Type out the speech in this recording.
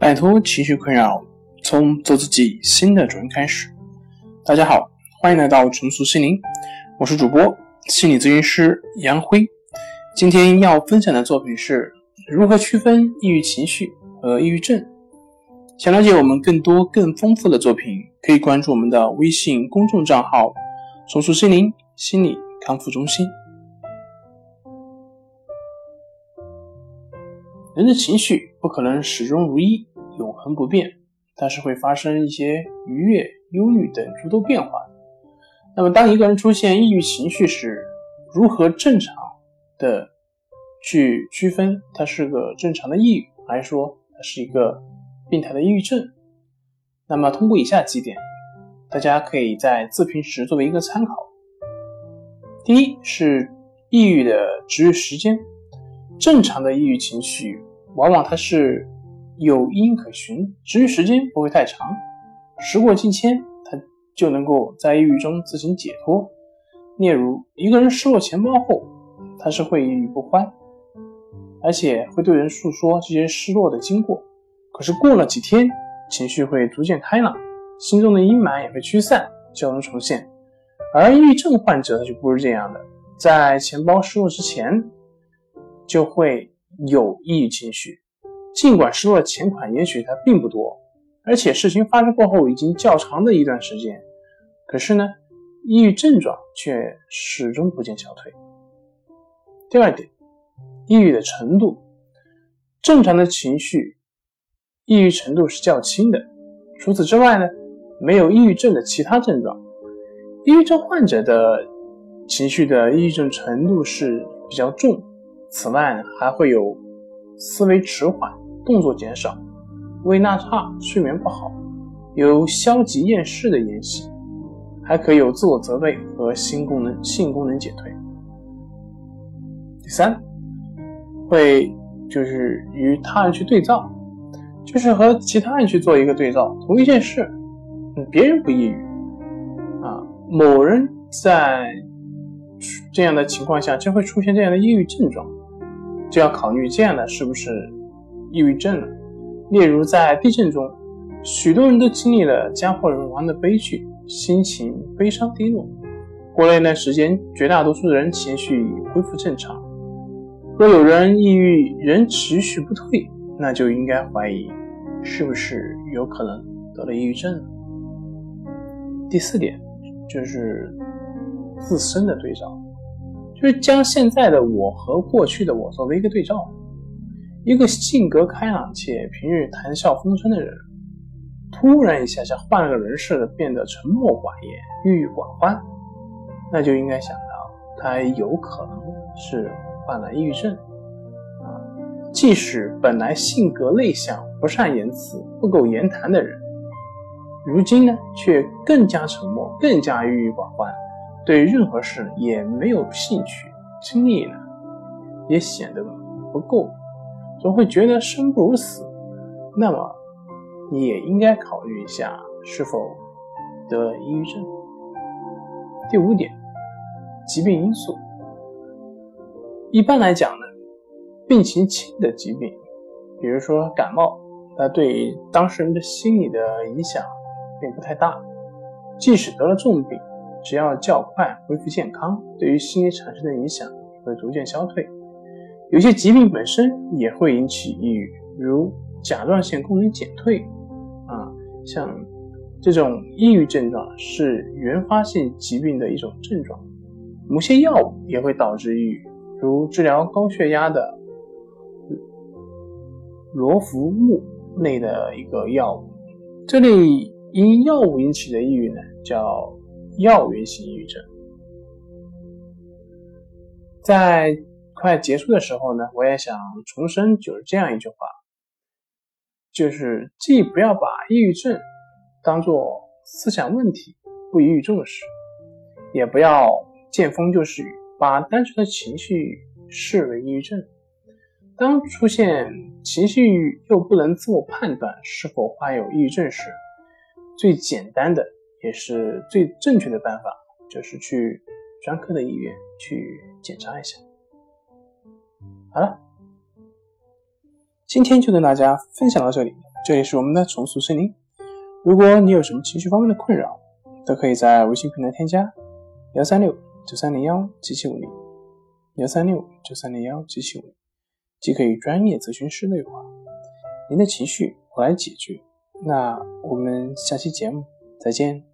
摆脱情绪困扰，从做自己新的主人开始。大家好，欢迎来到重塑心灵，我是主播心理咨询师杨辉。今天要分享的作品是如何区分抑郁情绪和抑郁症。想了解我们更多更丰富的作品，可以关注我们的微信公众账号“重塑心灵心理康复中心”。人的情绪不可能始终如一。永恒不变，但是会发生一些愉悦、忧郁等诸多变化。那么，当一个人出现抑郁情绪时，如何正常的去区分他是个正常的抑郁，还是说他是一个病态的抑郁症？那么，通过以下几点，大家可以在自评时作为一个参考。第一是抑郁的持续时间，正常的抑郁情绪往往它是。有因可循，持续时间不会太长，时过境迁，他就能够在抑郁中自行解脱。例如，一个人失落钱包后，他是会抑郁不欢，而且会对人诉说这些失落的经过。可是过了几天，情绪会逐渐开朗，心中的阴霾也会驱散，笑容重现。而抑郁症患者就不是这样的，在钱包失落之前，就会有抑郁情绪。尽管失落的钱款也许它并不多，而且事情发生过后已经较长的一段时间，可是呢，抑郁症状却始终不见消退。第二点，抑郁的程度，正常的情绪，抑郁程度是较轻的。除此之外呢，没有抑郁症的其他症状。抑郁症患者的情绪的抑郁症程度是比较重。此外，还会有思维迟缓。动作减少，胃纳差，睡眠不好，有消极厌世的言行，还可以有自我责备和性功能性功能减退。第三，会就是与他人去对照，就是和其他人去做一个对照，同一件事，别人不抑郁啊，某人在这样的情况下就会出现这样的抑郁症状，就要考虑这样的是不是。抑郁症了。例如，在地震中，许多人都经历了家破人亡的悲剧，心情悲伤低落。过了一段时间，绝大多数人情绪已恢复正常。若有人抑郁仍持续不退，那就应该怀疑是不是有可能得了抑郁症。第四点就是自身的对照，就是将现在的我和过去的我作为一个对照。一个性格开朗且平日谈笑风生的人，突然一下像换了个人似的变得沉默寡言、郁郁寡欢，那就应该想到他有可能是患了抑郁症啊。即使本来性格内向、不善言辞、不苟言谈的人，如今呢却更加沉默、更加郁郁寡欢，对任何事也没有兴趣，精力呢也显得不够。总会觉得生不如死，那么你也应该考虑一下是否得了抑郁症。第五点，疾病因素。一般来讲呢，病情轻的疾病，比如说感冒，它对当事人的心理的影响并不太大。即使得了重病，只要较快恢复健康，对于心理产生的影响会逐渐消退。有些疾病本身也会引起抑郁，如甲状腺功能减退，啊，像这种抑郁症状是原发性疾病的一种症状。某些药物也会导致抑郁，如治疗高血压的罗浮木类的一个药物。这类因药物引起的抑郁呢，叫药源性抑郁症。在快结束的时候呢，我也想重申，就是这样一句话，就是既不要把抑郁症当做思想问题不予以重视，也不要见风就是雨，把单纯的情绪视为抑郁症。当出现情绪又不能自我判断是否患有抑郁症时，最简单的也是最正确的办法，就是去专科的医院去检查一下。好了，今天就跟大家分享到这里。这里是我们的重塑森林。如果你有什么情绪方面的困扰，都可以在微信平台添加幺三六九三零幺七七五零幺三六九三零幺七七五零，即可与专业咨询师对话。您的情绪我来解决。那我们下期节目再见。